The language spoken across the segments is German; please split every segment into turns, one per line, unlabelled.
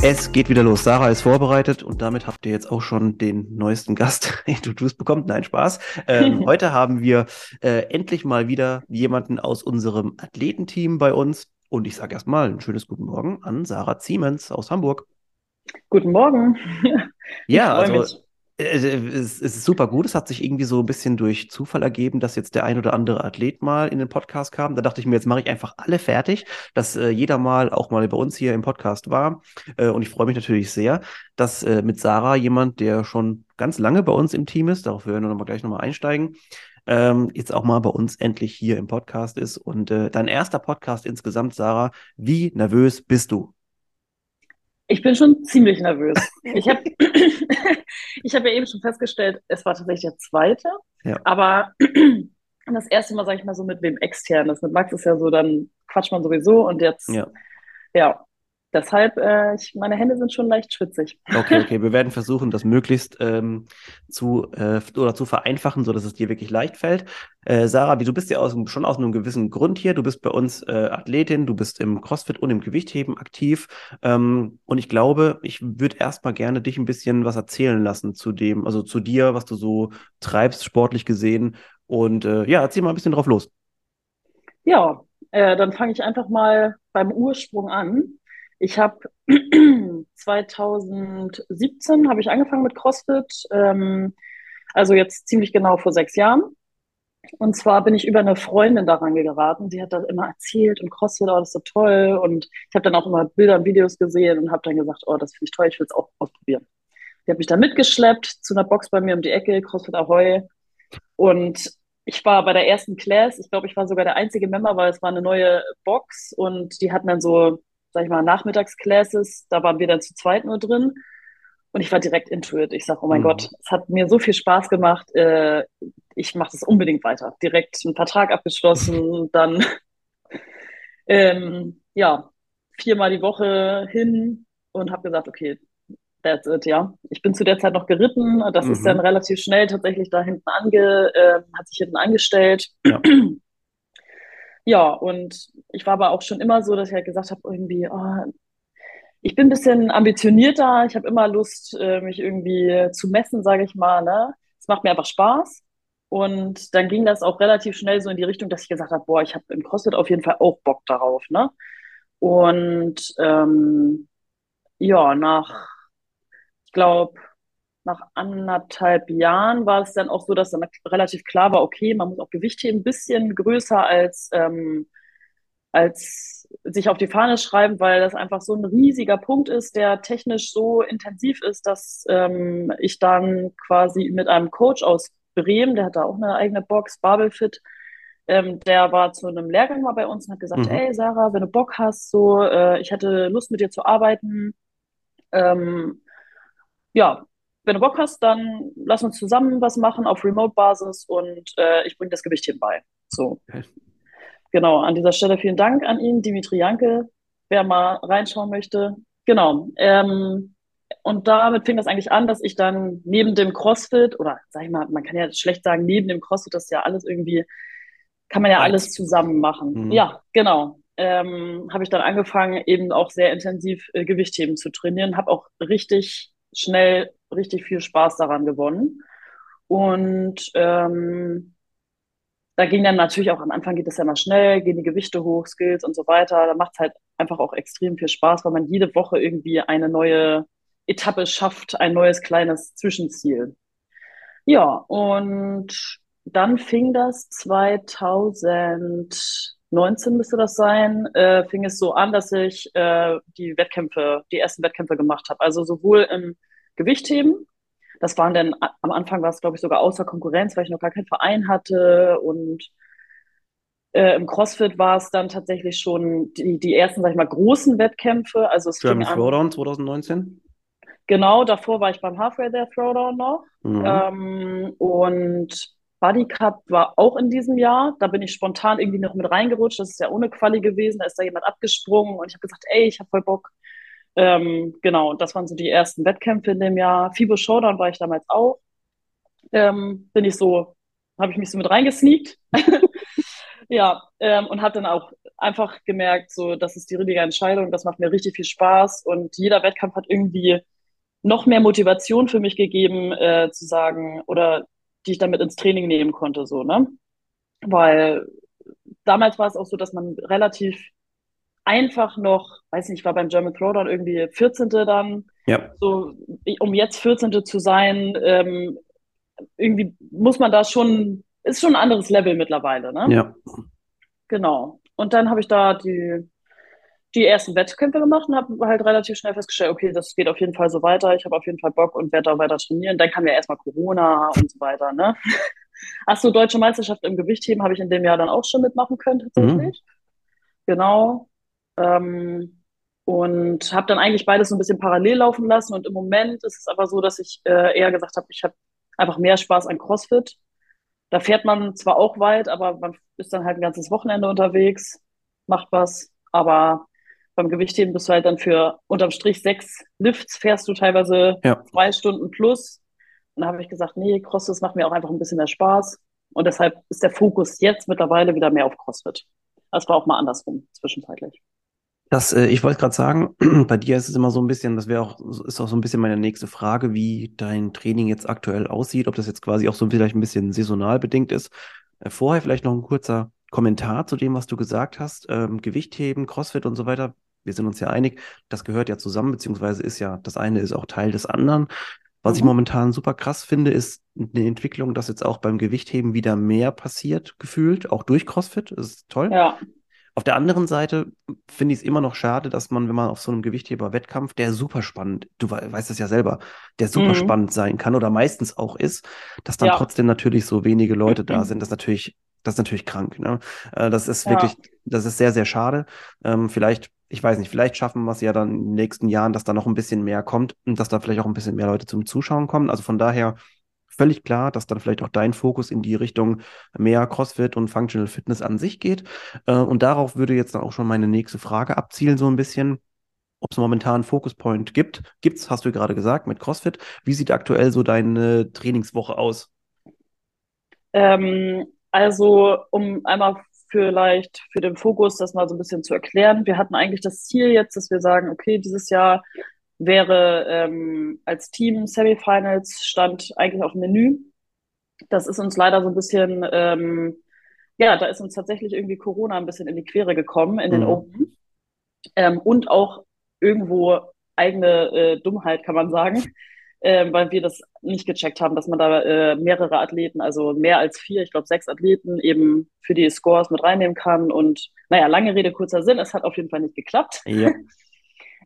Es geht wieder los. Sarah ist vorbereitet und damit habt ihr jetzt auch schon den neuesten Gast introduced bekommen. Nein, Spaß. Ähm, heute haben wir äh, endlich mal wieder jemanden aus unserem Athletenteam bei uns. Und ich sage erstmal ein schönes Guten Morgen an Sarah Ziemens aus Hamburg.
Guten Morgen.
ja, also mich. Es ist super gut. Es hat sich irgendwie so ein bisschen durch Zufall ergeben, dass jetzt der ein oder andere Athlet mal in den Podcast kam. Da dachte ich mir, jetzt mache ich einfach alle fertig, dass äh, jeder mal auch mal bei uns hier im Podcast war. Äh, und ich freue mich natürlich sehr, dass äh, mit Sarah jemand, der schon ganz lange bei uns im Team ist, darauf werden wir noch mal gleich nochmal einsteigen, ähm, jetzt auch mal bei uns endlich hier im Podcast ist. Und äh, dein erster Podcast insgesamt, Sarah, wie nervös bist du?
Ich bin schon ziemlich nervös. Ich habe ich hab ja eben schon festgestellt, es war tatsächlich der zweite, ja. aber das erste Mal, sage ich mal, so mit wem externes. Mit Max ist ja so, dann quatscht man sowieso und jetzt, ja, ja Deshalb, äh, ich, meine Hände sind schon leicht schwitzig.
Okay, okay. Wir werden versuchen, das möglichst ähm, zu äh, oder zu vereinfachen, so dass es dir wirklich leicht fällt. Äh, Sarah, wie du bist ja aus, schon aus einem gewissen Grund hier. Du bist bei uns äh, Athletin, du bist im CrossFit und im Gewichtheben aktiv. Ähm, und ich glaube, ich würde erstmal gerne dich ein bisschen was erzählen lassen zu dem, also zu dir, was du so treibst, sportlich gesehen. Und äh, ja, erzähl mal ein bisschen drauf los.
Ja, äh, dann fange ich einfach mal beim Ursprung an. Ich habe 2017 habe ich angefangen mit CrossFit, ähm, also jetzt ziemlich genau vor sechs Jahren. Und zwar bin ich über eine Freundin daran geraten, die hat das immer erzählt und CrossFit, oh, das ist so toll. Und ich habe dann auch immer Bilder und Videos gesehen und habe dann gesagt, oh, das finde ich toll, ich will es auch ausprobieren. Die hat mich dann mitgeschleppt zu einer Box bei mir um die Ecke, CrossFit Ahoy. Und ich war bei der ersten Class, ich glaube, ich war sogar der einzige Member, weil es war eine neue Box und die hatten dann so sag ich mal, Nachmittagsclasses. Da waren wir dann zu zweit nur drin. Und ich war direkt into it. Ich sage, oh mein mhm. Gott, es hat mir so viel Spaß gemacht. Äh, ich mache das unbedingt weiter. Direkt einen Vertrag abgeschlossen, dann ähm, ja viermal die Woche hin und habe gesagt, okay, that's it, ja. Ich bin zu der Zeit noch geritten. Das mhm. ist dann relativ schnell tatsächlich da hinten ange, äh, hat sich hinten angestellt. Ja. Ja, und ich war aber auch schon immer so, dass ich halt gesagt habe, irgendwie, oh, ich bin ein bisschen ambitionierter, ich habe immer Lust, äh, mich irgendwie zu messen, sage ich mal. Ne? Es macht mir einfach Spaß. Und dann ging das auch relativ schnell so in die Richtung, dass ich gesagt habe, boah, ich habe im CrossFit auf jeden Fall auch Bock darauf. Ne? Und ähm, ja, nach, ich glaube, nach anderthalb Jahren war es dann auch so, dass dann relativ klar war, okay, man muss auch Gewichte ein bisschen größer als, ähm, als sich auf die Fahne schreiben, weil das einfach so ein riesiger Punkt ist, der technisch so intensiv ist, dass ähm, ich dann quasi mit einem Coach aus Bremen, der hat da auch eine eigene Box, Babelfit, ähm, der war zu einem Lehrgang mal bei uns und hat gesagt, mhm. hey Sarah, wenn du Bock hast, so, äh, ich hätte Lust mit dir zu arbeiten, ähm, ja, wenn du Bock hast, dann lass uns zusammen was machen auf Remote-Basis und äh, ich bringe das Gewicht hierbei. So. Okay. Genau, an dieser Stelle vielen Dank an ihn, Dimitri Janke, wer mal reinschauen möchte. Genau. Ähm, und damit fing das eigentlich an, dass ich dann neben dem CrossFit, oder sag ich mal, man kann ja schlecht sagen, neben dem CrossFit, das ist ja alles irgendwie, kann man ja alles zusammen machen. Mhm. Ja, genau. Ähm, habe ich dann angefangen, eben auch sehr intensiv äh, Gewichtheben zu trainieren, habe auch richtig schnell richtig viel Spaß daran gewonnen. Und ähm, da ging dann natürlich auch am Anfang geht es ja mal schnell, gehen die Gewichte hoch, Skills und so weiter. Da macht es halt einfach auch extrem viel Spaß, weil man jede Woche irgendwie eine neue Etappe schafft, ein neues kleines Zwischenziel. Ja, und dann fing das 2019 müsste das sein, äh, fing es so an, dass ich äh, die Wettkämpfe, die ersten Wettkämpfe gemacht habe. Also sowohl im Gewichtheben. Das waren dann, am Anfang war es, glaube ich, sogar außer Konkurrenz, weil ich noch gar keinen Verein hatte. Und äh, im CrossFit war es dann tatsächlich schon die, die ersten, sag ich mal, großen Wettkämpfe. Also es
German Throwdown 2019?
Genau, davor war ich beim Halfway There Throwdown noch. Mhm. Ähm, und Buddy Cup war auch in diesem Jahr. Da bin ich spontan irgendwie noch mit reingerutscht. Das ist ja ohne Quali gewesen. Da ist da jemand abgesprungen und ich habe gesagt, ey, ich habe voll Bock. Ähm, genau, das waren so die ersten Wettkämpfe in dem Jahr. FIBO Showdown war ich damals auch. Ähm, bin ich so, habe ich mich so mit reingesneakt. ja, ähm, und habe dann auch einfach gemerkt, so, das ist die richtige Entscheidung. Das macht mir richtig viel Spaß und jeder Wettkampf hat irgendwie noch mehr Motivation für mich gegeben, äh, zu sagen, oder die ich damit ins Training nehmen konnte, so, ne? Weil damals war es auch so, dass man relativ einfach noch, weiß nicht, ich war beim German Throwdown irgendwie 14. dann. Ja. So, um jetzt 14. zu sein, ähm, irgendwie muss man da schon, ist schon ein anderes Level mittlerweile, ne?
Ja.
Genau. Und dann habe ich da die die ersten Wettkämpfe gemacht und habe halt relativ schnell festgestellt, okay, das geht auf jeden Fall so weiter. Ich habe auf jeden Fall Bock und werde da weiter trainieren. Dann kam ja erstmal Corona und so weiter. Ne? Ach so, deutsche Meisterschaft im Gewichtheben habe ich in dem Jahr dann auch schon mitmachen können tatsächlich. Mhm. Genau. Ähm, und habe dann eigentlich beides so ein bisschen parallel laufen lassen. Und im Moment ist es aber so, dass ich äh, eher gesagt habe, ich habe einfach mehr Spaß an CrossFit. Da fährt man zwar auch weit, aber man ist dann halt ein ganzes Wochenende unterwegs, macht was. Aber beim Gewichtheben bist du halt dann für unterm Strich sechs Lifts, fährst du teilweise ja. zwei Stunden plus. Und da habe ich gesagt, nee, CrossFit macht mir auch einfach ein bisschen mehr Spaß. Und deshalb ist der Fokus jetzt mittlerweile wieder mehr auf CrossFit. Das war auch mal andersrum, zwischenzeitlich.
Das, äh, ich wollte gerade sagen, bei dir ist es immer so ein bisschen, das wäre auch, ist auch so ein bisschen meine nächste Frage, wie dein Training jetzt aktuell aussieht, ob das jetzt quasi auch so vielleicht ein bisschen saisonal bedingt ist. Äh, vorher vielleicht noch ein kurzer Kommentar zu dem, was du gesagt hast. Ähm, Gewichtheben, CrossFit und so weiter wir sind uns ja einig, das gehört ja zusammen, beziehungsweise ist ja, das eine ist auch Teil des anderen. Was mhm. ich momentan super krass finde, ist eine Entwicklung, dass jetzt auch beim Gewichtheben wieder mehr passiert, gefühlt, auch durch CrossFit. Das ist toll.
Ja.
Auf der anderen Seite finde ich es immer noch schade, dass man, wenn man auf so einem Gewichtheber-Wettkampf, der super spannend, du weißt es ja selber, der super mhm. spannend sein kann oder meistens auch ist, dass dann ja. trotzdem natürlich so wenige Leute da sind. Das ist natürlich, das ist natürlich krank. Ne? Äh, das ist ja. wirklich, das ist sehr, sehr schade. Ähm, vielleicht ich weiß nicht, vielleicht schaffen wir es ja dann in den nächsten Jahren, dass da noch ein bisschen mehr kommt und dass da vielleicht auch ein bisschen mehr Leute zum Zuschauen kommen. Also von daher völlig klar, dass dann vielleicht auch dein Fokus in die Richtung mehr CrossFit und Functional Fitness an sich geht. Äh, und darauf würde jetzt dann auch schon meine nächste Frage abzielen, so ein bisschen. Ob es momentan einen Fokuspoint gibt. Gibt's, hast du gerade gesagt, mit CrossFit. Wie sieht aktuell so deine Trainingswoche aus?
Ähm, also, um einmal vielleicht für den Fokus das mal so ein bisschen zu erklären. Wir hatten eigentlich das Ziel jetzt, dass wir sagen, okay, dieses Jahr wäre ähm, als Team Semifinals stand eigentlich auf dem Menü. Das ist uns leider so ein bisschen, ähm, ja, da ist uns tatsächlich irgendwie Corona ein bisschen in die Quere gekommen in den mhm. Open. Ähm, und auch irgendwo eigene äh, Dummheit, kann man sagen äh, weil wir das nicht gecheckt haben, dass man da äh, mehrere Athleten, also mehr als vier, ich glaube sechs Athleten eben für die Scores mit reinnehmen kann. Und naja, lange Rede, kurzer Sinn, es hat auf jeden Fall nicht geklappt.
Ja.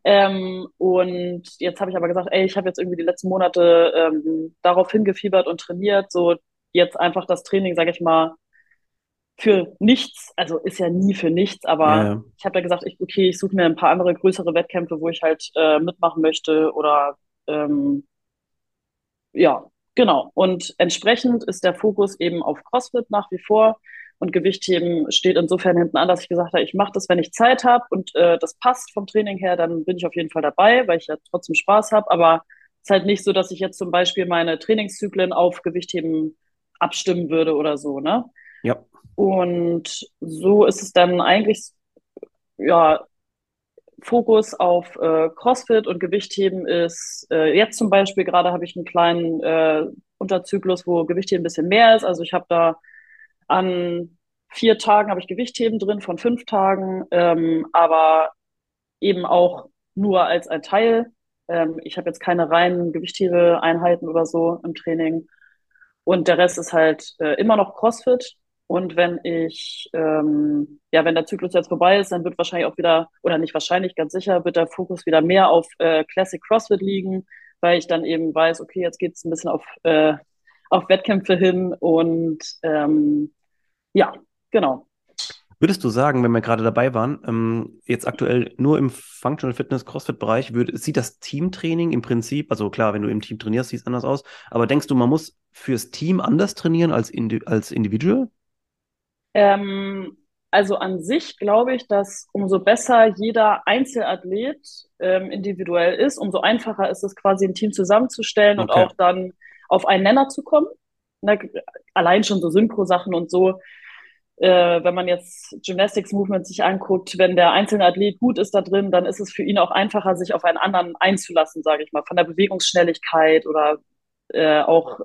ähm, und jetzt habe ich aber gesagt, ey, ich habe jetzt irgendwie die letzten Monate ähm, darauf hingefiebert und trainiert, so jetzt einfach das Training, sage ich mal, für nichts, also ist ja nie für nichts, aber ja, ja. ich habe da gesagt, ich, okay, ich suche mir ein paar andere größere Wettkämpfe, wo ich halt äh, mitmachen möchte oder ähm, ja, genau. Und entsprechend ist der Fokus eben auf CrossFit nach wie vor. Und Gewichtheben steht insofern hinten an, dass ich gesagt habe, ich mache das, wenn ich Zeit habe und äh, das passt vom Training her, dann bin ich auf jeden Fall dabei, weil ich ja trotzdem Spaß habe. Aber es ist halt nicht so, dass ich jetzt zum Beispiel meine Trainingszyklen auf Gewichtheben abstimmen würde oder so, ne?
Ja.
Und so ist es dann eigentlich, ja, Fokus auf äh, CrossFit und Gewichtheben ist, äh, jetzt zum Beispiel gerade habe ich einen kleinen äh, Unterzyklus, wo Gewichtheben ein bisschen mehr ist. Also ich habe da an vier Tagen habe ich Gewichtheben drin von fünf Tagen, ähm, aber eben auch nur als ein Teil. Ähm, ich habe jetzt keine reinen Gewichthebeeinheiten oder so im Training. Und der Rest ist halt äh, immer noch CrossFit. Und wenn ich, ähm, ja, wenn der Zyklus jetzt vorbei ist, dann wird wahrscheinlich auch wieder, oder nicht wahrscheinlich, ganz sicher, wird der Fokus wieder mehr auf äh, Classic CrossFit liegen, weil ich dann eben weiß, okay, jetzt geht es ein bisschen auf, äh, auf Wettkämpfe hin und ähm, ja, genau.
Würdest du sagen, wenn wir gerade dabei waren, ähm, jetzt aktuell nur im Functional Fitness CrossFit Bereich, sieht das Teamtraining im Prinzip, also klar, wenn du im Team trainierst, sieht es anders aus, aber denkst du, man muss fürs Team anders trainieren als, indi als Individual?
Ähm, also an sich glaube ich, dass umso besser jeder Einzelathlet ähm, individuell ist, umso einfacher ist es quasi ein Team zusammenzustellen okay. und auch dann auf einen Nenner zu kommen. Ne, allein schon so Synchro-Sachen und so. Äh, wenn man jetzt Gymnastics Movement sich anguckt, wenn der einzelne Athlet gut ist da drin, dann ist es für ihn auch einfacher, sich auf einen anderen einzulassen, sage ich mal, von der Bewegungsschnelligkeit oder äh, auch,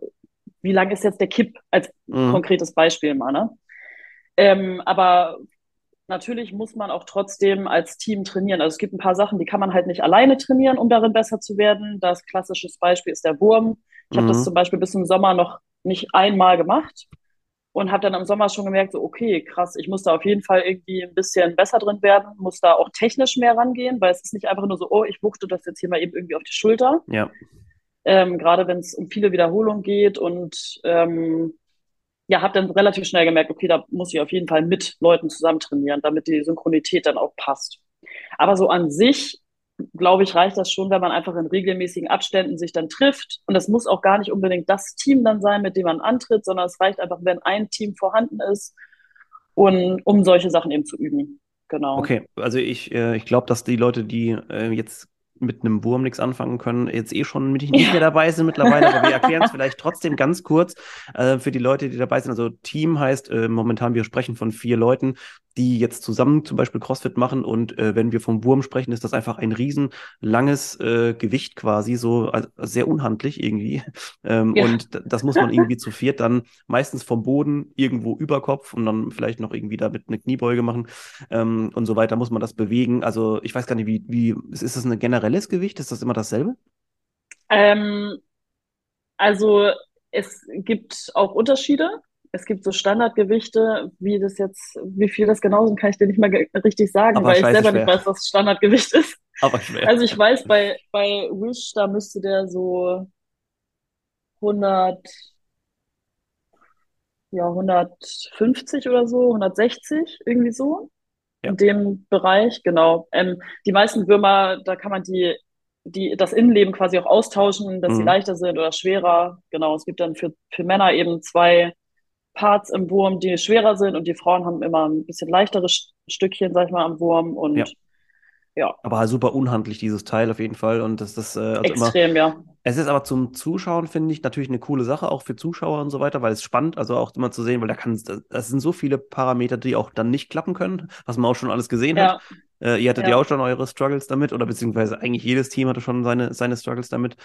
wie lang ist jetzt der Kipp als mhm. konkretes Beispiel mal, ne? Ähm, aber natürlich muss man auch trotzdem als Team trainieren. Also es gibt ein paar Sachen, die kann man halt nicht alleine trainieren, um darin besser zu werden. Das klassische Beispiel ist der Wurm. Ich mhm. habe das zum Beispiel bis zum Sommer noch nicht einmal gemacht und habe dann im Sommer schon gemerkt, so okay, krass, ich muss da auf jeden Fall irgendwie ein bisschen besser drin werden, muss da auch technisch mehr rangehen, weil es ist nicht einfach nur so, oh, ich wuchte das jetzt hier mal eben irgendwie auf die Schulter.
Ja.
Ähm, Gerade wenn es um viele Wiederholungen geht und ähm, ja, habe dann relativ schnell gemerkt, okay, da muss ich auf jeden Fall mit Leuten zusammen trainieren, damit die Synchronität dann auch passt. Aber so an sich, glaube ich, reicht das schon, wenn man einfach in regelmäßigen Abständen sich dann trifft. Und das muss auch gar nicht unbedingt das Team dann sein, mit dem man antritt, sondern es reicht einfach, wenn ein Team vorhanden ist und um solche Sachen eben zu üben. Genau.
Okay, also ich, äh, ich glaube, dass die Leute, die äh, jetzt mit einem Wurm nichts anfangen können, jetzt eh schon mit, nicht mehr dabei sind mittlerweile, aber wir erklären es vielleicht trotzdem ganz kurz äh, für die Leute, die dabei sind. Also Team heißt äh, momentan, wir sprechen von vier Leuten die jetzt zusammen zum Beispiel CrossFit machen. Und äh, wenn wir vom Wurm sprechen, ist das einfach ein riesen langes äh, Gewicht quasi, so also sehr unhandlich irgendwie. Ähm, ja. Und das muss man irgendwie zu viert dann meistens vom Boden irgendwo über Kopf und dann vielleicht noch irgendwie damit eine Kniebeuge machen ähm, und so weiter muss man das bewegen. Also ich weiß gar nicht, wie, wie ist das ein generelles Gewicht? Ist das immer dasselbe?
Ähm, also es gibt auch Unterschiede es gibt so Standardgewichte, wie das jetzt, wie viel das genau sind, kann ich dir nicht mal richtig sagen, Aber weil ich selber schwer. nicht weiß, was Standardgewicht ist.
Aber schwer.
Also ich weiß, bei, bei Wish, da müsste der so 100, ja, 150 oder so, 160, irgendwie so. Ja. In dem Bereich, genau. Ähm, die meisten Würmer, da kann man die, die, das Innenleben quasi auch austauschen, dass mhm. sie leichter sind oder schwerer. Genau, es gibt dann für, für Männer eben zwei Parts im Wurm, die schwerer sind und die Frauen haben immer ein bisschen leichtere Stückchen, sag ich mal, am Wurm und ja. ja.
Aber super unhandlich, dieses Teil auf jeden Fall. Und das ist äh, also
extrem,
immer,
ja.
Es ist aber zum Zuschauen, finde ich, natürlich eine coole Sache, auch für Zuschauer und so weiter, weil es spannend, also auch immer zu sehen, weil da kann das sind so viele Parameter, die auch dann nicht klappen können, was man auch schon alles gesehen ja. hat. Äh, ihr hattet ja. ja auch schon eure Struggles damit, oder beziehungsweise eigentlich jedes Team hatte schon seine, seine Struggles damit.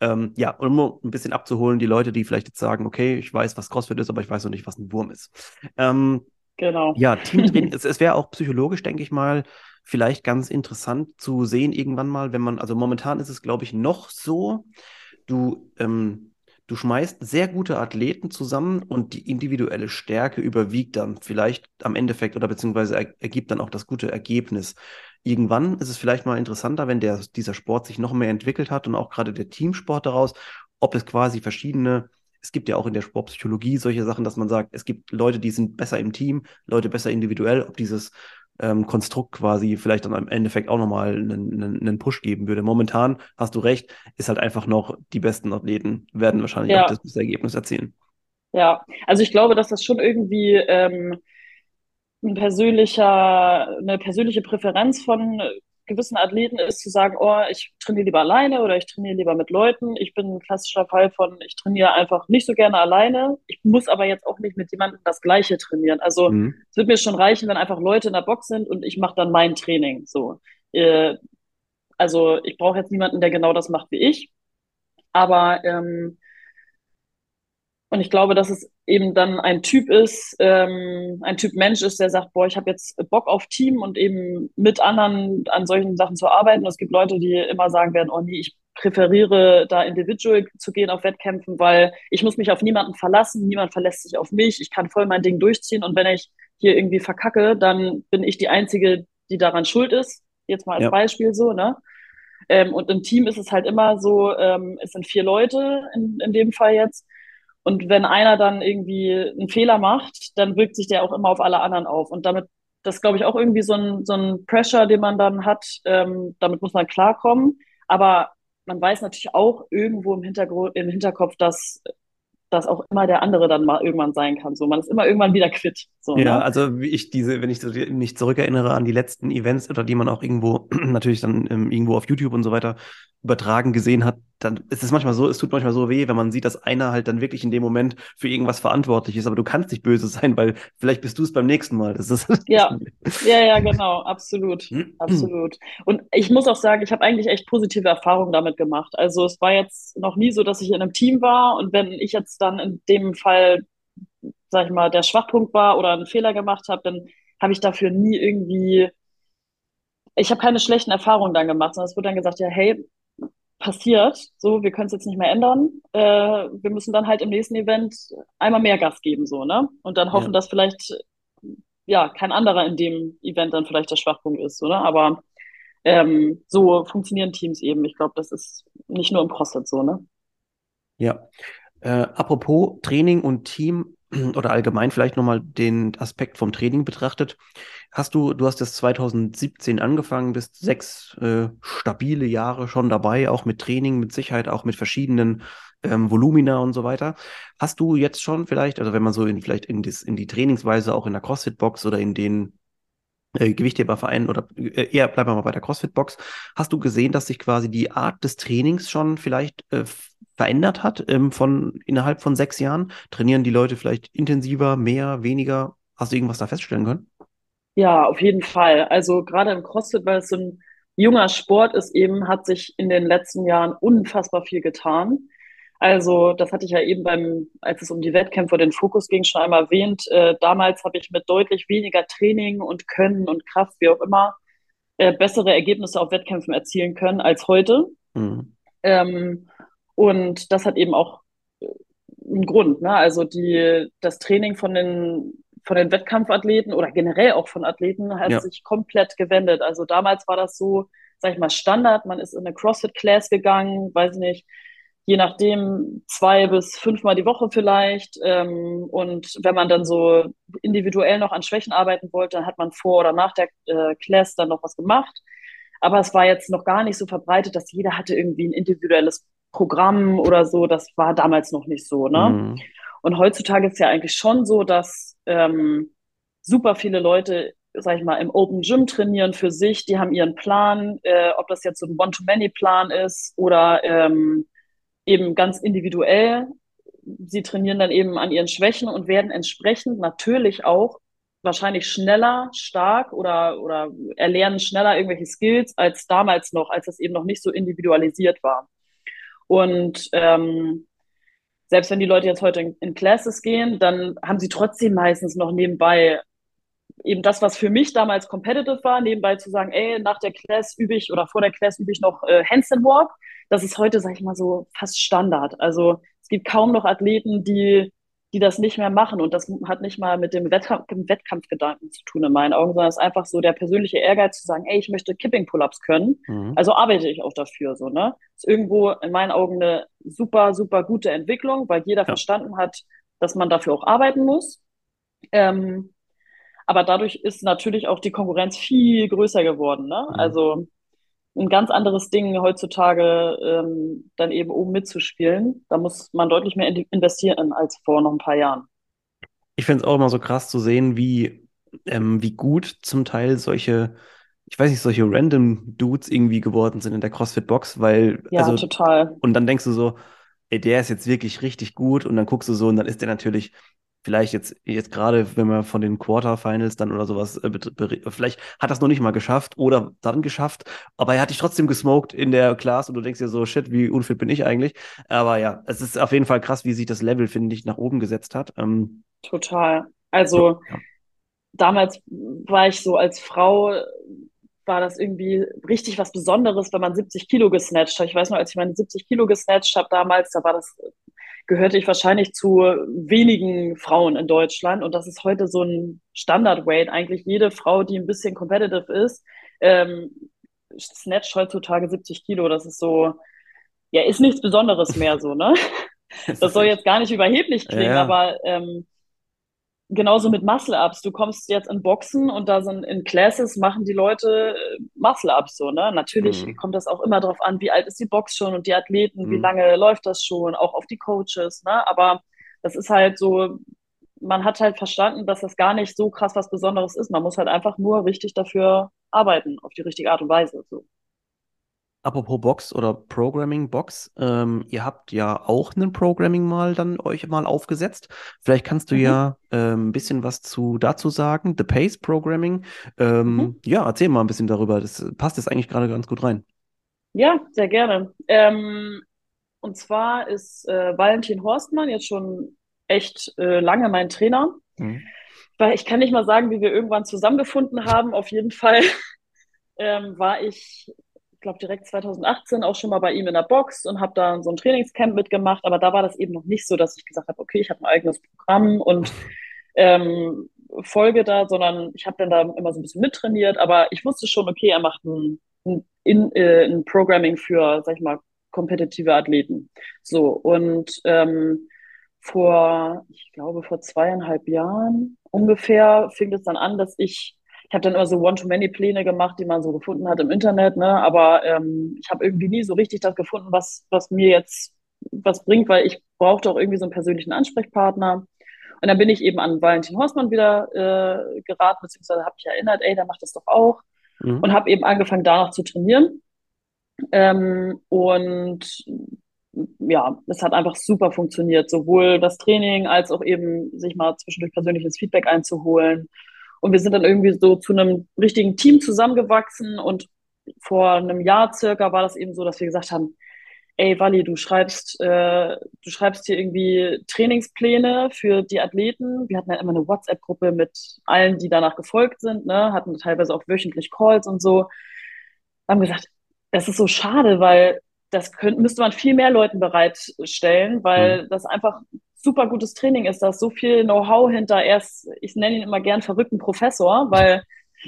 Ähm, ja, um ein bisschen abzuholen, die Leute, die vielleicht jetzt sagen, okay, ich weiß, was CrossFit ist, aber ich weiß noch nicht, was ein Wurm ist. Ähm,
genau.
Ja, Teamtraining, es, es wäre auch psychologisch, denke ich mal, vielleicht ganz interessant zu sehen irgendwann mal, wenn man, also momentan ist es, glaube ich, noch so, du, ähm, du schmeißt sehr gute Athleten zusammen und die individuelle Stärke überwiegt dann vielleicht am Endeffekt oder beziehungsweise er, ergibt dann auch das gute Ergebnis. Irgendwann ist es vielleicht mal interessanter, wenn der, dieser Sport sich noch mehr entwickelt hat und auch gerade der Teamsport daraus, ob es quasi verschiedene es gibt ja auch in der Sportpsychologie solche Sachen, dass man sagt, es gibt Leute, die sind besser im Team, Leute besser individuell, ob dieses ähm, Konstrukt quasi vielleicht dann im Endeffekt auch nochmal einen, einen, Push geben würde. Momentan hast du recht, ist halt einfach noch, die besten Athleten werden wahrscheinlich ja. auch das beste Ergebnis erzielen.
Ja, also ich glaube, dass das schon irgendwie ähm, ein persönlicher, eine persönliche Präferenz von gewissen Athleten ist zu sagen, oh, ich trainiere lieber alleine oder ich trainiere lieber mit Leuten. Ich bin ein klassischer Fall von, ich trainiere einfach nicht so gerne alleine. Ich muss aber jetzt auch nicht mit jemandem das Gleiche trainieren. Also mhm. es wird mir schon reichen, wenn einfach Leute in der Box sind und ich mache dann mein Training. So, äh, also ich brauche jetzt niemanden, der genau das macht wie ich. Aber ähm, und ich glaube, dass es eben dann ein Typ ist, ähm, ein Typ Mensch ist, der sagt, boah, ich habe jetzt Bock auf Team und eben mit anderen an solchen Sachen zu arbeiten. Und es gibt Leute, die immer sagen werden, oh nee, ich präferiere da individual zu gehen auf Wettkämpfen, weil ich muss mich auf niemanden verlassen, niemand verlässt sich auf mich, ich kann voll mein Ding durchziehen und wenn ich hier irgendwie verkacke, dann bin ich die Einzige, die daran schuld ist. Jetzt mal als ja. Beispiel so, ne? Ähm, und im Team ist es halt immer so, ähm, es sind vier Leute in, in dem Fall jetzt und wenn einer dann irgendwie einen Fehler macht, dann wirkt sich der auch immer auf alle anderen auf. Und damit Das glaube ich auch irgendwie so ein, so ein Pressure, den man dann hat. Ähm, damit muss man klarkommen. Aber man weiß natürlich auch irgendwo im Hintergrund, im Hinterkopf, dass dass auch immer der andere dann mal irgendwann sein kann. So, man ist immer irgendwann wieder quitt. So,
ja, ne? also wie ich diese, wenn ich mich zurückerinnere an die letzten Events oder die man auch irgendwo natürlich dann ähm, irgendwo auf YouTube und so weiter übertragen gesehen hat, dann ist es manchmal so, es tut manchmal so weh, wenn man sieht, dass einer halt dann wirklich in dem Moment für irgendwas verantwortlich ist, aber du kannst nicht böse sein, weil vielleicht bist du es beim nächsten Mal. Das ist
ja, ja, ja, genau, absolut, absolut. Und ich muss auch sagen, ich habe eigentlich echt positive Erfahrungen damit gemacht. Also es war jetzt noch nie so, dass ich in einem Team war und wenn ich jetzt dann in dem Fall, sag ich mal, der Schwachpunkt war oder einen Fehler gemacht habe, dann habe ich dafür nie irgendwie ich habe keine schlechten Erfahrungen dann gemacht, sondern es wurde dann gesagt, ja, hey, passiert. So, wir können es jetzt nicht mehr ändern. Äh, wir müssen dann halt im nächsten Event einmal mehr Gas geben, so, ne? Und dann hoffen, ja. dass vielleicht ja kein anderer in dem Event dann vielleicht der Schwachpunkt ist, oder? Aber ähm, so funktionieren Teams eben. Ich glaube, das ist nicht nur im CrossFit so, ne?
Ja. Äh, apropos Training und Team oder allgemein vielleicht nochmal den Aspekt vom Training betrachtet. Hast du, du hast das 2017 angefangen, bist sechs äh, stabile Jahre schon dabei, auch mit Training, mit Sicherheit, auch mit verschiedenen ähm, Volumina und so weiter. Hast du jetzt schon vielleicht, also wenn man so in, vielleicht in, das, in die Trainingsweise auch in der CrossFit-Box oder in den äh, Gewichthebervereinen oder äh, eher bleiben wir mal bei der CrossFit-Box, hast du gesehen, dass sich quasi die Art des Trainings schon vielleicht äh, verändert hat ähm, von innerhalb von sechs Jahren? Trainieren die Leute vielleicht intensiver, mehr, weniger? Hast du irgendwas da feststellen können?
Ja, auf jeden Fall. Also gerade im CrossFit, weil es so ein junger Sport ist, eben hat sich in den letzten Jahren unfassbar viel getan. Also das hatte ich ja eben beim, als es um die Wettkämpfe den Fokus ging, schon einmal erwähnt. Äh, damals habe ich mit deutlich weniger Training und Können und Kraft, wie auch immer, äh, bessere Ergebnisse auf Wettkämpfen erzielen können als heute. Mhm. Ähm, und das hat eben auch äh, einen Grund. Ne? Also die, das Training von den von den Wettkampfathleten oder generell auch von Athleten hat ja. sich komplett gewendet. Also damals war das so, sag ich mal, Standard. Man ist in eine CrossFit-Class gegangen, weiß nicht, je nachdem zwei bis fünfmal die Woche vielleicht. Ähm, und wenn man dann so individuell noch an Schwächen arbeiten wollte, dann hat man vor oder nach der äh, Class dann noch was gemacht. Aber es war jetzt noch gar nicht so verbreitet, dass jeder hatte irgendwie ein individuelles Programm oder so. Das war damals noch nicht so. Ne? Mhm. Und heutzutage ist ja eigentlich schon so, dass ähm, super viele Leute, sag ich mal, im Open Gym trainieren für sich. Die haben ihren Plan, äh, ob das jetzt so ein One-to-Many-Plan ist oder ähm, eben ganz individuell. Sie trainieren dann eben an ihren Schwächen und werden entsprechend natürlich auch wahrscheinlich schneller, stark oder, oder erlernen schneller irgendwelche Skills als damals noch, als es eben noch nicht so individualisiert war. Und ähm, selbst wenn die Leute jetzt heute in, in Classes gehen, dann haben sie trotzdem meistens noch nebenbei eben das, was für mich damals competitive war, nebenbei zu sagen, ey, nach der Class übe ich oder vor der Class übe ich noch äh, Handstand Walk. Das ist heute, sag ich mal so, fast Standard. Also es gibt kaum noch Athleten, die die das nicht mehr machen. Und das hat nicht mal mit dem Wettkampf, Wettkampfgedanken zu tun in meinen Augen, sondern es ist einfach so der persönliche Ehrgeiz zu sagen, ey, ich möchte Kipping-Pull-Ups können. Mhm. Also arbeite ich auch dafür so, ne? Ist irgendwo in meinen Augen eine super, super gute Entwicklung, weil jeder ja. verstanden hat, dass man dafür auch arbeiten muss. Ähm, aber dadurch ist natürlich auch die Konkurrenz viel größer geworden, ne? Mhm. Also ein ganz anderes Ding heutzutage ähm, dann eben oben mitzuspielen. Da muss man deutlich mehr investieren als vor noch ein paar Jahren.
Ich finde es auch immer so krass zu sehen, wie, ähm, wie gut zum Teil solche, ich weiß nicht, solche random Dudes irgendwie geworden sind in der CrossFit-Box, weil.
Ja, also, total.
Und dann denkst du so, ey, der ist jetzt wirklich richtig gut und dann guckst du so und dann ist der natürlich vielleicht jetzt, jetzt gerade, wenn man von den Quarterfinals dann oder sowas, äh, vielleicht hat das noch nicht mal geschafft oder dann geschafft, aber er hat dich trotzdem gesmoked in der Class und du denkst dir so, shit, wie unfit bin ich eigentlich? Aber ja, es ist auf jeden Fall krass, wie sich das Level, finde ich, nach oben gesetzt hat. Ähm,
Total. Also ja. damals war ich so als Frau, war das irgendwie richtig was Besonderes, wenn man 70 Kilo gesnatcht hat. Ich weiß noch, als ich meine 70 Kilo gesnatcht habe damals, da war das gehörte ich wahrscheinlich zu wenigen Frauen in Deutschland. Und das ist heute so ein Standard-Weight. Eigentlich jede Frau, die ein bisschen competitive ist, ähm, snatcht heutzutage 70 Kilo. Das ist so, ja, ist nichts Besonderes mehr so, ne? Das soll jetzt gar nicht überheblich klingen, ja. aber ähm, genauso mit Muscle-Ups. Du kommst jetzt in Boxen und da sind in Classes machen die Leute äh, Muscle-Ups so, ne? Natürlich mhm. kommt das auch immer darauf an, wie alt ist die Box schon und die Athleten, mhm. wie lange läuft das schon, auch auf die Coaches, ne? Aber das ist halt so, man hat halt verstanden, dass das gar nicht so krass was Besonderes ist. Man muss halt einfach nur richtig dafür arbeiten, auf die richtige Art und Weise. So.
Apropos Box oder Programming Box, ähm, ihr habt ja auch einen Programming mal dann euch mal aufgesetzt. Vielleicht kannst du mhm. ja ähm, ein bisschen was zu dazu sagen. The Pace Programming. Ähm, mhm. Ja, erzähl mal ein bisschen darüber. Das passt jetzt eigentlich gerade ganz gut rein.
Ja, sehr gerne. Ähm, und zwar ist äh, Valentin Horstmann jetzt schon echt äh, lange mein Trainer. Mhm. Weil ich kann nicht mal sagen, wie wir irgendwann zusammengefunden haben. Auf jeden Fall ähm, war ich glaube, direkt 2018 auch schon mal bei ihm in der Box und habe da so ein Trainingscamp mitgemacht. Aber da war das eben noch nicht so, dass ich gesagt habe, okay, ich habe ein eigenes Programm und ähm, folge da, sondern ich habe dann da immer so ein bisschen mittrainiert. Aber ich wusste schon, okay, er macht ein, ein, in, äh, ein Programming für, sag ich mal, kompetitive Athleten. So, und ähm, vor, ich glaube, vor zweieinhalb Jahren ungefähr fing es dann an, dass ich ich habe dann immer so One-to-Many-Pläne gemacht, die man so gefunden hat im Internet, ne? aber ähm, ich habe irgendwie nie so richtig das gefunden, was, was mir jetzt was bringt, weil ich brauchte auch irgendwie so einen persönlichen Ansprechpartner. Und dann bin ich eben an Valentin Horstmann wieder äh, geraten, beziehungsweise habe ich erinnert, ey, der macht das doch auch. Mhm. Und habe eben angefangen, danach zu trainieren. Ähm, und ja, es hat einfach super funktioniert, sowohl das Training als auch eben sich mal zwischendurch persönliches Feedback einzuholen und wir sind dann irgendwie so zu einem richtigen Team zusammengewachsen. Und vor einem Jahr circa war das eben so, dass wir gesagt haben, ey Wally, du schreibst, äh, du schreibst hier irgendwie Trainingspläne für die Athleten. Wir hatten ja immer eine WhatsApp-Gruppe mit allen, die danach gefolgt sind, ne? hatten teilweise auch wöchentlich Calls und so. Haben gesagt, das ist so schade, weil das könnte, müsste man viel mehr Leuten bereitstellen, weil mhm. das einfach super gutes Training ist, da ist so viel Know-how hinter. Er ist, ich nenne ihn immer gern verrückten Professor, weil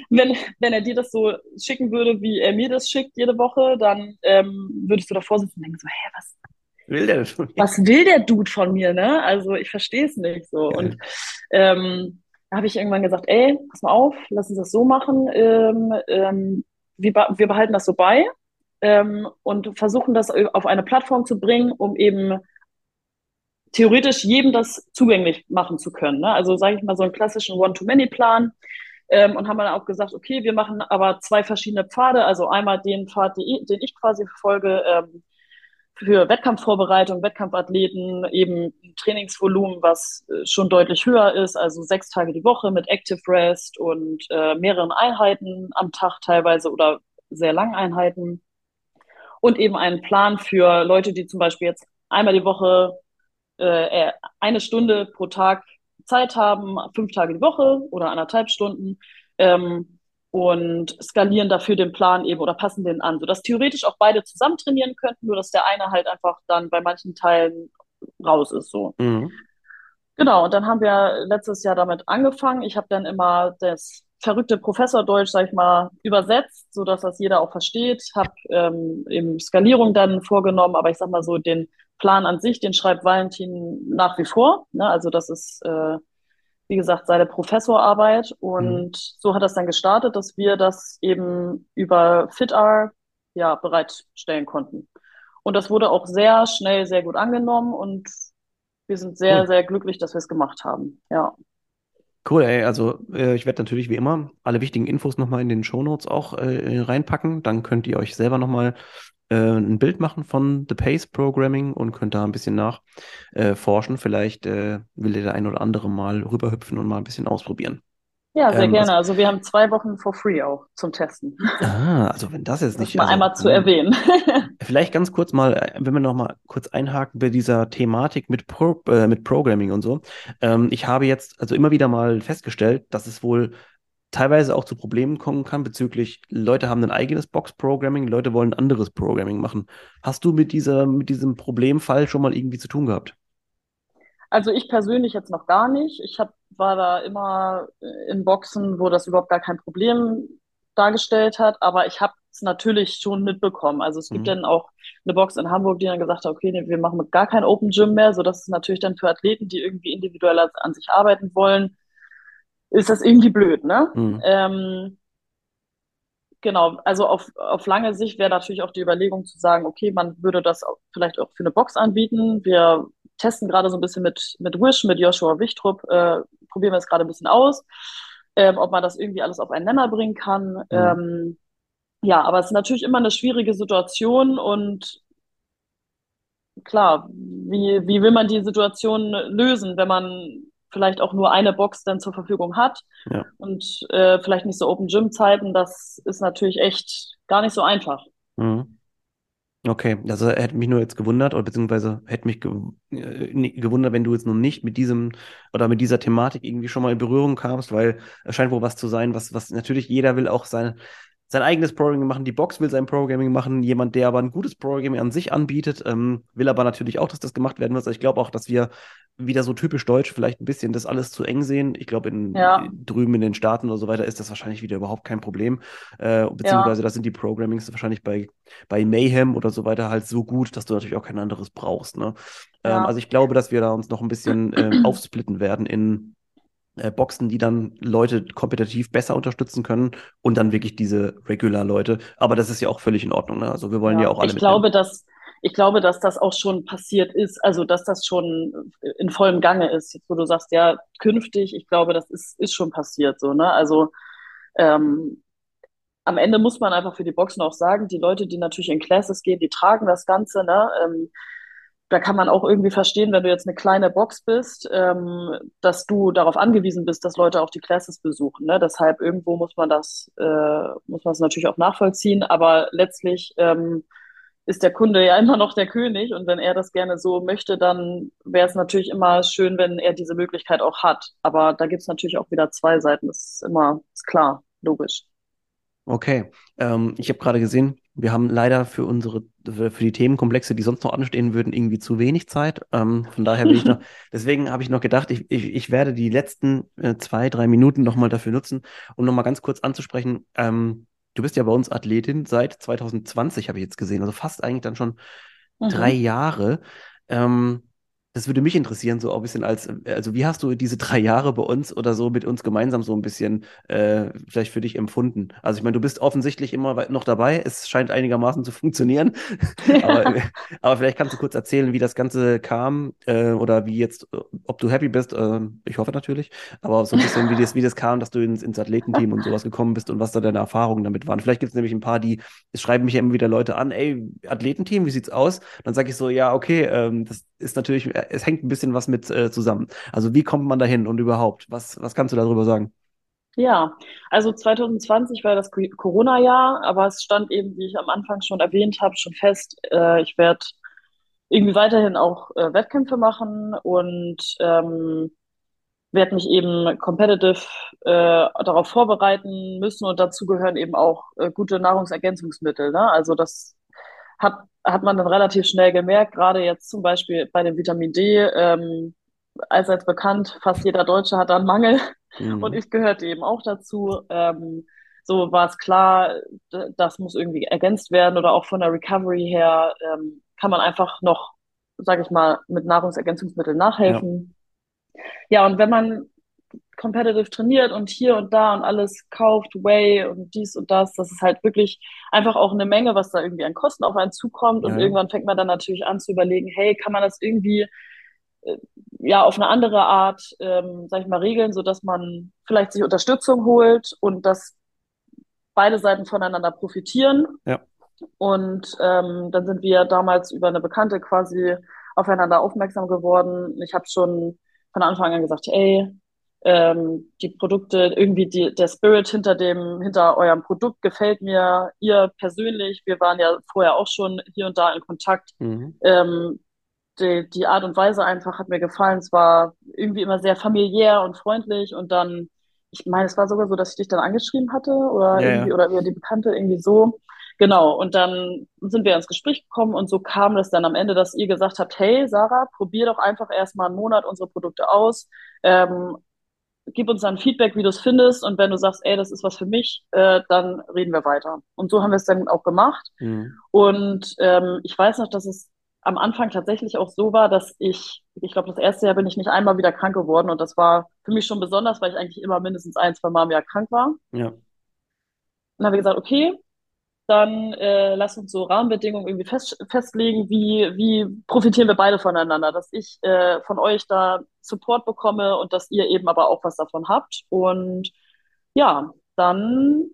wenn, wenn er dir das so schicken würde, wie er mir das schickt jede Woche, dann ähm, würdest du davor sitzen und denken so, hä, was will der von mir? Was will der Dude von mir, ne? Also ich verstehe es nicht so. Geil. Und ähm, da habe ich irgendwann gesagt, ey, pass mal auf, lass uns das so machen. Ähm, ähm, wir, wir behalten das so bei ähm, und versuchen das auf eine Plattform zu bringen, um eben theoretisch jedem das zugänglich machen zu können. Ne? Also sage ich mal so einen klassischen One-to-Many-Plan ähm, und haben dann auch gesagt, okay, wir machen aber zwei verschiedene Pfade, also einmal den Pfad, den ich quasi verfolge, ähm, für Wettkampfvorbereitung, Wettkampfathleten, eben Trainingsvolumen, was äh, schon deutlich höher ist, also sechs Tage die Woche mit Active Rest und äh, mehreren Einheiten am Tag teilweise oder sehr langen Einheiten. Und eben einen Plan für Leute, die zum Beispiel jetzt einmal die Woche äh, eine Stunde pro Tag Zeit haben, fünf Tage die Woche oder anderthalb Stunden ähm, und skalieren dafür den Plan eben oder passen den an, sodass theoretisch auch beide zusammen trainieren könnten, nur dass der eine halt einfach dann bei manchen Teilen raus ist so. Mhm. Genau, und dann haben wir letztes Jahr damit angefangen. Ich habe dann immer das verrückte Professordeutsch, sag ich mal, übersetzt, so dass das jeder auch versteht. Habe ähm, eben Skalierung dann vorgenommen, aber ich sag mal so den Plan an sich, den schreibt Valentin nach wie vor. Ne? Also das ist, äh, wie gesagt, seine Professorarbeit. Und mhm. so hat das dann gestartet, dass wir das eben über FitR ja, bereitstellen konnten. Und das wurde auch sehr schnell, sehr gut angenommen und wir sind sehr, cool. sehr glücklich, dass wir es gemacht haben. Ja.
Cool, ey. Also äh, ich werde natürlich wie immer alle wichtigen Infos nochmal in den Shownotes auch äh, reinpacken. Dann könnt ihr euch selber nochmal ein Bild machen von The Pace Programming und könnt da ein bisschen nachforschen. Äh, Vielleicht äh, will ihr der ein oder andere mal rüberhüpfen und mal ein bisschen ausprobieren.
Ja, sehr ähm, gerne. Also, also wir haben zwei Wochen for free auch zum Testen.
Ah, also wenn das jetzt nicht.
Das mal
also,
einmal zu erwähnen.
Vielleicht ganz kurz mal, äh, wenn wir noch mal kurz einhaken bei dieser Thematik mit, Pro, äh, mit Programming und so. Ähm, ich habe jetzt also immer wieder mal festgestellt, dass es wohl teilweise auch zu Problemen kommen kann bezüglich, Leute haben ein eigenes Box-Programming, Leute wollen ein anderes Programming machen. Hast du mit, dieser, mit diesem Problemfall schon mal irgendwie zu tun gehabt?
Also ich persönlich jetzt noch gar nicht. Ich hab, war da immer äh, in Boxen, wo das überhaupt gar kein Problem dargestellt hat, aber ich habe es natürlich schon mitbekommen. Also es gibt mhm. dann auch eine Box in Hamburg, die dann gesagt hat, okay, nee, wir machen gar kein Open Gym mehr, so dass es natürlich dann für Athleten, die irgendwie individuell an sich arbeiten wollen, ist das irgendwie blöd, ne? Mhm. Ähm, genau, also auf, auf lange Sicht wäre natürlich auch die Überlegung zu sagen, okay, man würde das auch vielleicht auch für eine Box anbieten. Wir testen gerade so ein bisschen mit, mit Wish, mit Joshua Wichtrup, äh, probieren wir es gerade ein bisschen aus, ähm, ob man das irgendwie alles auf einen Nenner bringen kann. Mhm. Ähm, ja, aber es ist natürlich immer eine schwierige Situation und klar, wie, wie will man die Situation lösen, wenn man vielleicht auch nur eine Box dann zur Verfügung hat ja. und äh, vielleicht nicht so Open Gym Zeiten, das ist natürlich echt gar nicht so einfach.
Mhm. Okay, also hätte mich nur jetzt gewundert, oder beziehungsweise hätte mich ge äh, gewundert, wenn du jetzt noch nicht mit diesem oder mit dieser Thematik irgendwie schon mal in Berührung kamst, weil es scheint wohl was zu sein, was, was natürlich jeder will auch seine, sein eigenes Programming machen, die Box will sein Programming machen, jemand, der aber ein gutes Programming an sich anbietet, ähm, will aber natürlich auch, dass das gemacht werden muss. Also ich glaube auch, dass wir wieder so typisch deutsch vielleicht ein bisschen das alles zu eng sehen. Ich glaube, in, ja. drüben in den Staaten oder so weiter ist das wahrscheinlich wieder überhaupt kein Problem. Äh, beziehungsweise ja. da sind die Programmings wahrscheinlich bei, bei Mayhem oder so weiter halt so gut, dass du natürlich auch kein anderes brauchst. Ne? Ja. Ähm, also ich glaube, dass wir da uns noch ein bisschen ähm, aufsplitten werden in äh, Boxen, die dann Leute kompetitiv besser unterstützen können und dann wirklich diese Regular-Leute. Aber das ist ja auch völlig in Ordnung. Ne? Also wir wollen ja, ja auch alle.
Ich glaube, dass ich glaube, dass das auch schon passiert ist, also dass das schon in vollem Gange ist. Jetzt, wo du sagst, ja, künftig, ich glaube, das ist, ist schon passiert so, ne? Also ähm, am Ende muss man einfach für die Boxen auch sagen, die Leute, die natürlich in Classes gehen, die tragen das Ganze, ne? Ähm, da kann man auch irgendwie verstehen, wenn du jetzt eine kleine Box bist, ähm, dass du darauf angewiesen bist, dass Leute auch die Classes besuchen. Ne? Deshalb irgendwo muss man das, äh, muss man es natürlich auch nachvollziehen, aber letztlich ähm, ist der Kunde ja immer noch der König und wenn er das gerne so möchte, dann wäre es natürlich immer schön, wenn er diese Möglichkeit auch hat. Aber da gibt es natürlich auch wieder zwei Seiten, das ist immer, ist klar, logisch.
Okay, ähm, ich habe gerade gesehen, wir haben leider für unsere, für die Themenkomplexe, die sonst noch anstehen würden, irgendwie zu wenig Zeit. Ähm, von daher will ich noch, deswegen habe ich noch gedacht, ich, ich, ich werde die letzten äh, zwei, drei Minuten nochmal dafür nutzen, um nochmal ganz kurz anzusprechen. Ähm, du bist ja bei uns Athletin seit 2020, habe ich jetzt gesehen, also fast eigentlich dann schon mhm. drei Jahre. Ähm, das würde mich interessieren, so ein bisschen als, also wie hast du diese drei Jahre bei uns oder so mit uns gemeinsam so ein bisschen äh, vielleicht für dich empfunden? Also ich meine, du bist offensichtlich immer noch dabei, es scheint einigermaßen zu funktionieren, aber, aber, vielleicht kannst du kurz erzählen, wie das Ganze kam äh, oder wie jetzt, ob du happy bist, äh, ich hoffe natürlich, aber so ein bisschen, wie das, wie das kam, dass du ins, ins Athletenteam und sowas gekommen bist und was da deine Erfahrungen damit waren. Vielleicht gibt es nämlich ein paar, die, es schreiben mich ja immer wieder Leute an, ey, Athletenteam, wie sieht's aus? Dann sage ich so, ja, okay, ähm, das ist natürlich es hängt ein bisschen was mit äh, zusammen. Also wie kommt man dahin und überhaupt? Was, was kannst du darüber sagen?
Ja, also 2020 war das Corona-Jahr, aber es stand eben, wie ich am Anfang schon erwähnt habe, schon fest, äh, ich werde irgendwie weiterhin auch äh, Wettkämpfe machen und ähm, werde mich eben competitive äh, darauf vorbereiten müssen und dazu gehören eben auch äh, gute Nahrungsergänzungsmittel. Ne? Also das hat, hat man dann relativ schnell gemerkt, gerade jetzt zum Beispiel bei dem Vitamin D, ähm, allseits bekannt, fast jeder Deutsche hat da einen Mangel mhm. und ich gehörte eben auch dazu. Ähm, so war es klar, das muss irgendwie ergänzt werden oder auch von der Recovery her ähm, kann man einfach noch, sage ich mal, mit Nahrungsergänzungsmitteln nachhelfen. Ja. ja, und wenn man competitive trainiert und hier und da und alles kauft, Way und dies und das. Das ist halt wirklich einfach auch eine Menge, was da irgendwie an Kosten auf einen zukommt. Und ja. irgendwann fängt man dann natürlich an zu überlegen, hey, kann man das irgendwie äh, ja auf eine andere Art, ähm, sag ich mal, regeln, so dass man vielleicht sich Unterstützung holt und dass beide Seiten voneinander profitieren. Ja. Und ähm, dann sind wir damals über eine Bekannte quasi aufeinander aufmerksam geworden. Ich habe schon von Anfang an gesagt, ey, ähm, die Produkte, irgendwie die, der Spirit hinter dem, hinter eurem Produkt gefällt mir, ihr persönlich, wir waren ja vorher auch schon hier und da in Kontakt. Mhm. Ähm, die, die Art und Weise einfach hat mir gefallen. Es war irgendwie immer sehr familiär und freundlich und dann, ich meine, es war sogar so, dass ich dich dann angeschrieben hatte oder ja, irgendwie, ja. oder über die Bekannte irgendwie so. Genau, und dann sind wir ins Gespräch gekommen und so kam es dann am Ende, dass ihr gesagt habt, hey Sarah, probier doch einfach erstmal einen Monat unsere Produkte aus. Ähm, gib uns dann Feedback, wie du es findest. Und wenn du sagst, ey, das ist was für mich, äh, dann reden wir weiter. Und so haben wir es dann auch gemacht. Mhm. Und ähm, ich weiß noch, dass es am Anfang tatsächlich auch so war, dass ich, ich glaube, das erste Jahr bin ich nicht einmal wieder krank geworden und das war für mich schon besonders, weil ich eigentlich immer mindestens ein, zwei Mal im Jahr krank war.
Ja.
Und dann haben wir gesagt, okay, dann äh, lass uns so Rahmenbedingungen irgendwie fest, festlegen, wie, wie profitieren wir beide voneinander, dass ich äh, von euch da Support bekomme und dass ihr eben aber auch was davon habt. Und ja, dann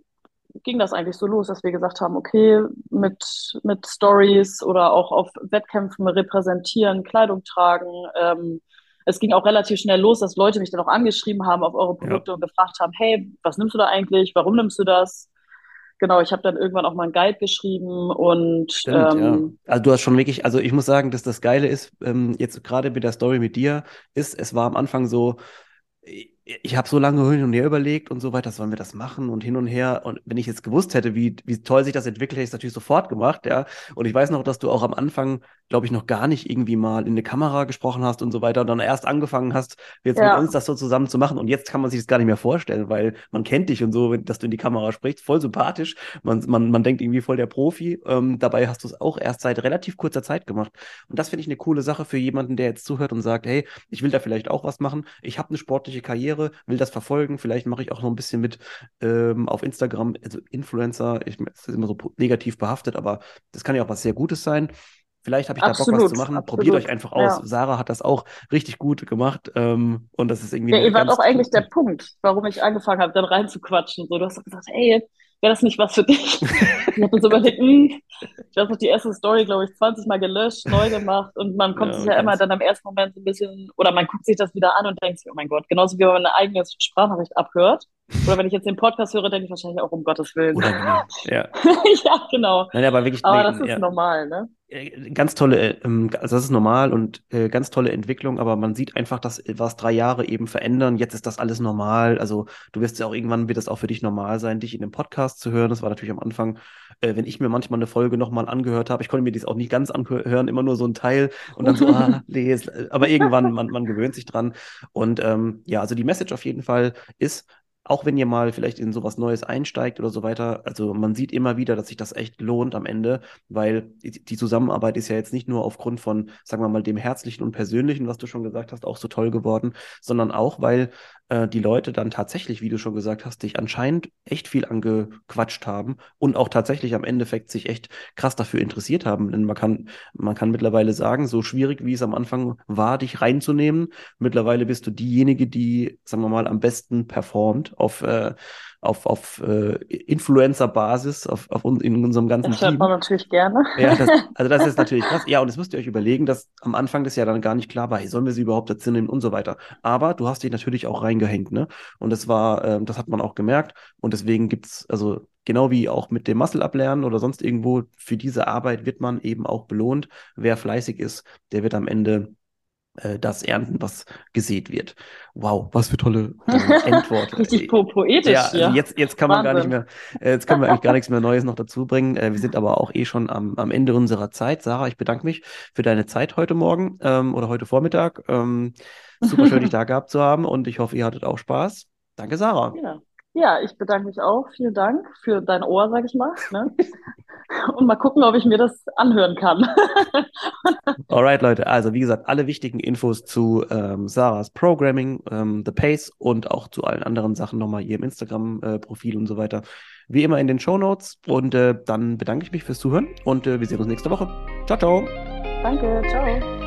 ging das eigentlich so los, dass wir gesagt haben, okay, mit, mit Stories oder auch auf Wettkämpfen repräsentieren, Kleidung tragen. Ähm, es ging auch relativ schnell los, dass Leute mich dann auch angeschrieben haben auf eure Produkte ja. und gefragt haben, hey, was nimmst du da eigentlich? Warum nimmst du das? Genau, ich habe dann irgendwann auch mal einen Guide geschrieben und
Stimmt, ähm, ja. Also du hast schon wirklich, also ich muss sagen, dass das Geile ist, ähm, jetzt gerade mit der Story mit dir, ist, es war am Anfang so, ich habe so lange hin und her überlegt und so weiter, sollen wir das machen und hin und her. Und wenn ich jetzt gewusst hätte, wie, wie toll sich das entwickelt, hätte ich es natürlich sofort gemacht, ja. Und ich weiß noch, dass du auch am Anfang, glaube ich, noch gar nicht irgendwie mal in eine Kamera gesprochen hast und so weiter und dann erst angefangen hast, jetzt ja. mit uns das so zusammen zu machen. Und jetzt kann man sich das gar nicht mehr vorstellen, weil man kennt dich und so, dass du in die Kamera sprichst, voll sympathisch. Man, man, man denkt irgendwie voll der Profi. Ähm, dabei hast du es auch erst seit relativ kurzer Zeit gemacht. Und das finde ich eine coole Sache für jemanden, der jetzt zuhört und sagt, hey, ich will da vielleicht auch was machen. Ich habe eine sportliche Karriere, will das verfolgen. Vielleicht mache ich auch noch ein bisschen mit ähm, auf Instagram, also Influencer. Ich, das ist immer so negativ behaftet, aber das kann ja auch was sehr Gutes sein. Vielleicht habe ich absolut, da Bock, was zu machen. Absolut. Probiert euch einfach aus. Ja. Sarah hat das auch richtig gut gemacht. Ähm, und das ist irgendwie.
Ja, ihr wart auch eigentlich der Punkt, warum ich angefangen habe, dann reinzuquatschen. So, du hast gesagt, hey, wäre das nicht was für dich? ich habe so überlegt, hm, ich habe die erste Story, glaube ich, 20 Mal gelöscht, neu gemacht und man kommt ja, sich ja immer dann am ersten Moment so ein bisschen, oder man guckt sich das wieder an und denkt sich, oh mein Gott, genauso wie wenn man eine eigene Sprachnachricht abhört. Oder wenn ich jetzt den Podcast höre, denke ich wahrscheinlich auch, um Gottes Willen. Oder genau. Ja. ja, genau.
Nein, aber wirklich,
aber das ist ja. normal, ne?
Äh, ganz tolle, äh, ähm, also das ist normal und äh, ganz tolle Entwicklung, aber man sieht einfach, dass was drei Jahre eben verändern. Jetzt ist das alles normal. Also du wirst ja auch irgendwann wird es auch für dich normal sein, dich in dem Podcast zu hören. Das war natürlich am Anfang, wenn ich mir manchmal eine Folge nochmal angehört habe, ich konnte mir dies auch nicht ganz anhören, immer nur so ein Teil und dann so, ah, nee, aber irgendwann, man, man gewöhnt sich dran. Und ähm, ja, also die Message auf jeden Fall ist, auch wenn ihr mal vielleicht in sowas Neues einsteigt oder so weiter, also man sieht immer wieder, dass sich das echt lohnt am Ende, weil die Zusammenarbeit ist ja jetzt nicht nur aufgrund von, sagen wir mal, dem Herzlichen und Persönlichen, was du schon gesagt hast, auch so toll geworden, sondern auch, weil äh, die Leute dann tatsächlich, wie du schon gesagt hast, dich anscheinend echt viel angequatscht haben und auch tatsächlich am Endeffekt sich echt krass dafür interessiert haben. Denn man kann, man kann mittlerweile sagen, so schwierig wie es am Anfang war, dich reinzunehmen, mittlerweile bist du diejenige, die, sagen wir mal, am besten performt auf, äh, auf, auf äh, Influencer-Basis auf, auf un, in unserem ganzen das Team.
Das man natürlich gerne.
Ja, das, also das ist natürlich krass. Ja, und das müsst ihr euch überlegen, dass am Anfang das ja dann gar nicht klar war, hey, sollen wir sie überhaupt dazu nehmen und so weiter. Aber du hast dich natürlich auch reingehängt, ne? Und das war, äh, das hat man auch gemerkt. Und deswegen gibt's, also genau wie auch mit dem Muscle ablernen oder sonst irgendwo, für diese Arbeit wird man eben auch belohnt. Wer fleißig ist, der wird am Ende äh, das ernten, was gesät wird. Wow, was für tolle äh, Endworte.
Richtig po poetisch. Ja,
also jetzt, jetzt kann man Wahnsinn. gar nicht mehr, äh, jetzt können wir eigentlich gar nichts mehr Neues noch dazu bringen. Äh, wir sind aber auch eh schon am, am Ende unserer Zeit. Sarah, ich bedanke mich für deine Zeit heute Morgen ähm, oder heute Vormittag. Ähm, super schön, dich da gehabt zu haben und ich hoffe, ihr hattet auch Spaß. Danke, Sarah.
Ja. Ja, ich bedanke mich auch. Vielen Dank für dein Ohr, sag ich mal. Ne? Und mal gucken, ob ich mir das anhören kann.
Alright, Leute. Also, wie gesagt, alle wichtigen Infos zu ähm, Sarahs Programming, ähm, The Pace und auch zu allen anderen Sachen nochmal hier im Instagram-Profil äh, und so weiter. Wie immer in den Show Notes. Und äh, dann bedanke ich mich fürs Zuhören und äh, wir sehen uns nächste Woche. Ciao, ciao.
Danke, ciao.